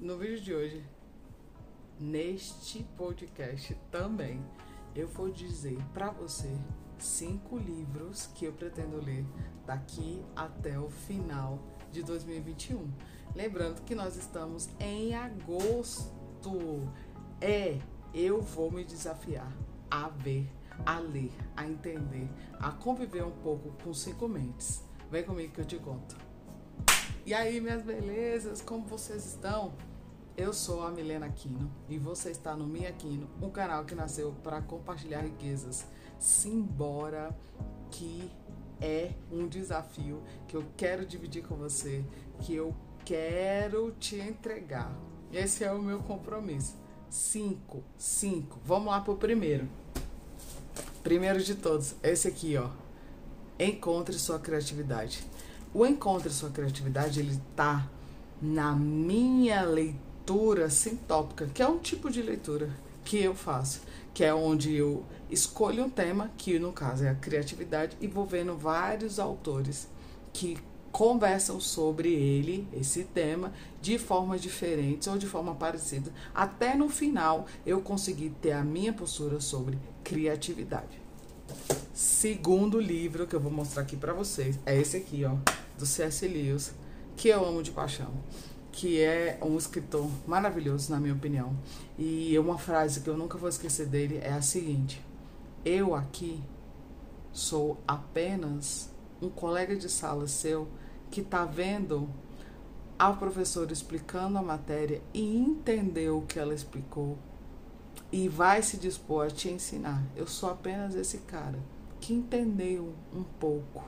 no vídeo de hoje, neste podcast também, eu vou dizer para você cinco livros que eu pretendo ler daqui até o final de 2021. Lembrando que nós estamos em agosto. É, eu vou me desafiar a ver, a ler, a entender, a conviver um pouco com cinco mentes. Vem comigo que eu te conto. E aí, minhas belezas, como vocês estão? Eu sou a Milena Aquino e você está no Minha Aquino, um canal que nasceu para compartilhar riquezas. Simbora que é um desafio que eu quero dividir com você, que eu quero te entregar. Esse é o meu compromisso. Cinco, cinco. Vamos lá pro primeiro. Primeiro de todos, esse aqui, ó. Encontre sua criatividade. O Encontre sua criatividade, ele tá na minha leitura sintópica, que é um tipo de leitura que eu faço, que é onde eu escolho um tema, que no caso é a criatividade, e vou vendo vários autores que conversam sobre ele, esse tema, de formas diferentes ou de forma parecida, até no final eu conseguir ter a minha postura sobre criatividade. Segundo livro que eu vou mostrar aqui para vocês é esse aqui, ó, do C.S. Lewis, que eu amo de paixão, que é um escritor maravilhoso na minha opinião. E uma frase que eu nunca vou esquecer dele é a seguinte: Eu aqui sou apenas um colega de sala seu que está vendo ao professor explicando a matéria e entendeu o que ela explicou e vai se dispor a te ensinar. Eu sou apenas esse cara que entendeu um pouco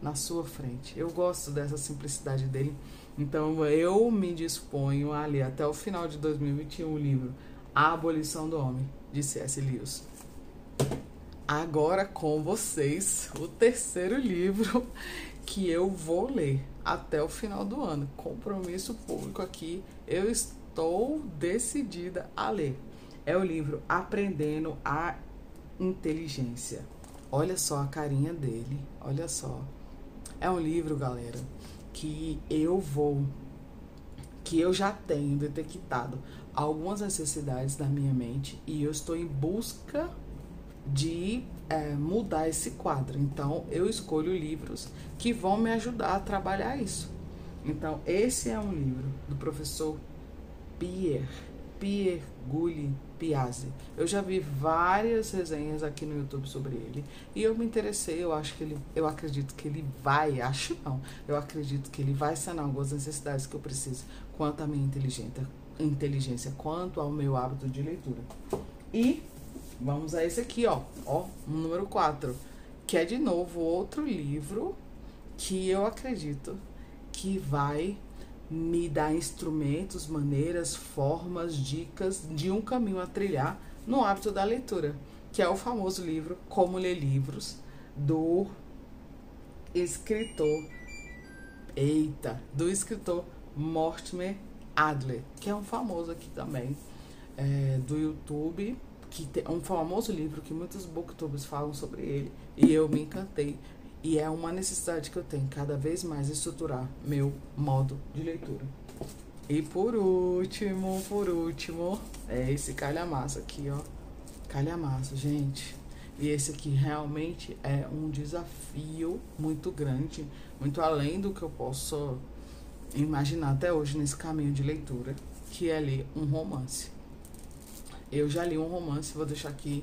na sua frente. Eu gosto dessa simplicidade dele. Então eu me disponho a ler até o final de 2021 o livro A Abolição do Homem, de C.S. Lewis. Agora com vocês o terceiro livro que eu vou ler até o final do ano. Compromisso público aqui, eu estou decidida a ler. É o livro Aprendendo a Inteligência. Olha só a carinha dele, olha só. É um livro, galera, que eu vou que eu já tenho detectado algumas necessidades da minha mente e eu estou em busca de é, mudar esse quadro. Então, eu escolho livros que vão me ajudar a trabalhar isso. Então, esse é um livro do professor Pierre, Pierre Gulli Piazzi. Eu já vi várias resenhas aqui no YouTube sobre ele e eu me interessei, eu acho que ele, eu acredito que ele vai, acho não, eu acredito que ele vai sanar algumas necessidades que eu preciso quanto à minha inteligência, inteligência quanto ao meu hábito de leitura. E Vamos a esse aqui, ó. Ó, número 4. Que é de novo outro livro que eu acredito que vai me dar instrumentos, maneiras, formas, dicas de um caminho a trilhar no hábito da leitura, que é o famoso livro Como Ler Livros, do escritor. Eita, do escritor Mortimer Adler, que é um famoso aqui também é, do YouTube que é um famoso livro que muitos booktubers falam sobre ele e eu me encantei e é uma necessidade que eu tenho cada vez mais estruturar meu modo de leitura. E por último, por último, é esse calhamaço aqui, ó. Calhamaço, gente. E esse aqui realmente é um desafio muito grande, muito além do que eu posso imaginar até hoje nesse caminho de leitura, que é ler um romance. Eu já li um romance, vou deixar aqui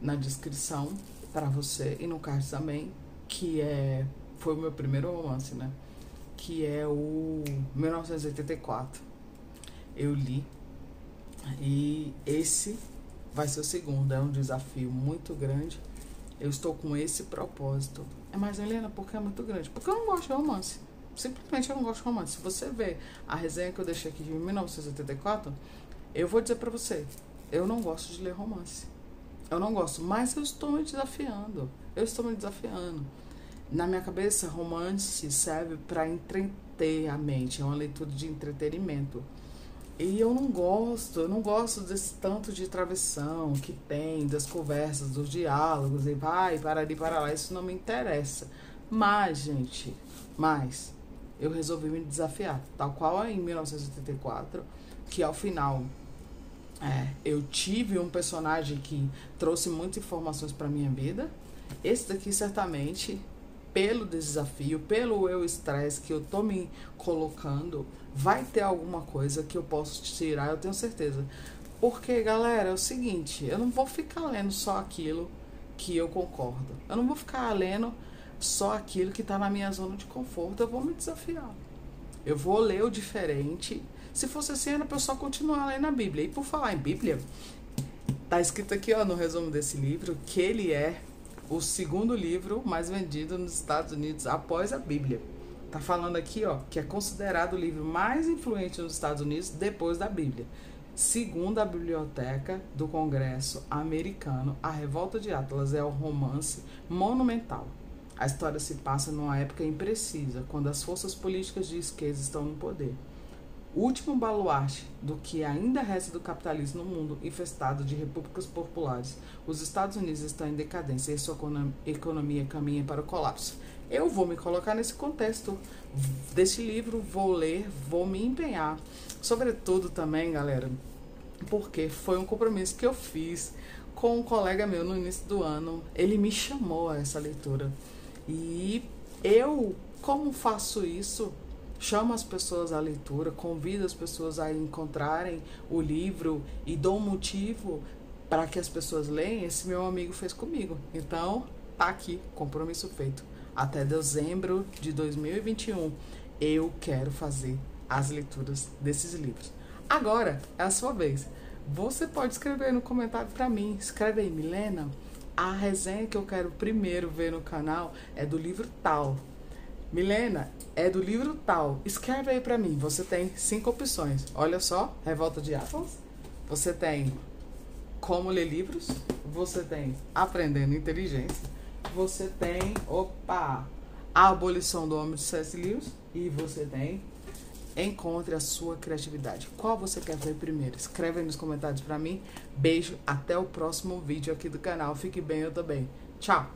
na descrição para você e no card também, que é foi o meu primeiro romance, né? Que é o 1984. Eu li e esse vai ser o segundo, é um desafio muito grande. Eu estou com esse propósito. É mais Helena, porque é muito grande? Porque eu não gosto de romance. Simplesmente eu não gosto de romance. Se você ver a resenha que eu deixei aqui de 1984, eu vou dizer para você, eu não gosto de ler romance. Eu não gosto, mas eu estou me desafiando. Eu estou me desafiando. Na minha cabeça, romance serve para entreter a mente, é uma leitura de entretenimento. E eu não gosto, eu não gosto desse tanto de travessão que tem, das conversas, dos diálogos, e vai, para ali, para lá, isso não me interessa. Mas, gente, mas eu resolvi me desafiar. Tal qual em 1984, que ao final é, eu tive um personagem que trouxe muitas informações para minha vida. Esse daqui certamente, pelo desafio, pelo eu estresse que eu tô me colocando, vai ter alguma coisa que eu posso tirar, eu tenho certeza. Porque, galera, é o seguinte, eu não vou ficar lendo só aquilo que eu concordo. Eu não vou ficar lendo só aquilo que está na minha zona de conforto. Eu vou me desafiar. Eu vou ler o diferente se fosse assim, era para eu só continuar lendo a Bíblia. E por falar em Bíblia, tá escrito aqui ó, no resumo desse livro que ele é o segundo livro mais vendido nos Estados Unidos após a Bíblia. Tá falando aqui, ó, que é considerado o livro mais influente nos Estados Unidos depois da Bíblia. Segundo a Biblioteca do Congresso Americano, A Revolta de Atlas é um romance monumental. A história se passa numa época imprecisa, quando as forças políticas de esquerda estão no poder último baluarte do que ainda resta do capitalismo no mundo infestado de repúblicas populares, os Estados Unidos estão em decadência e sua economia caminha para o colapso. Eu vou me colocar nesse contexto desse livro, vou ler, vou me empenhar. Sobretudo também, galera, porque foi um compromisso que eu fiz com um colega meu no início do ano. Ele me chamou a essa leitura. E eu, como faço isso, chamo as pessoas à leitura, convido as pessoas a encontrarem o livro e dou um motivo para que as pessoas leiam, esse meu amigo fez comigo. Então, tá aqui, compromisso feito. Até dezembro de 2021, eu quero fazer as leituras desses livros. Agora é a sua vez. Você pode escrever no comentário para mim. Escreve aí, Milena. A resenha que eu quero primeiro ver no canal é do livro tal. Milena, é do livro tal. Escreve aí para mim. Você tem cinco opções. Olha só, Revolta de Atlas. Você tem Como Ler Livros. Você tem Aprendendo Inteligência. Você tem, opa, A Abolição do Homem de C.S. Lewis. E você tem Encontre a sua criatividade. Qual você quer ver primeiro? Escreve aí nos comentários para mim. Beijo, até o próximo vídeo aqui do canal. Fique bem, eu também. Tchau!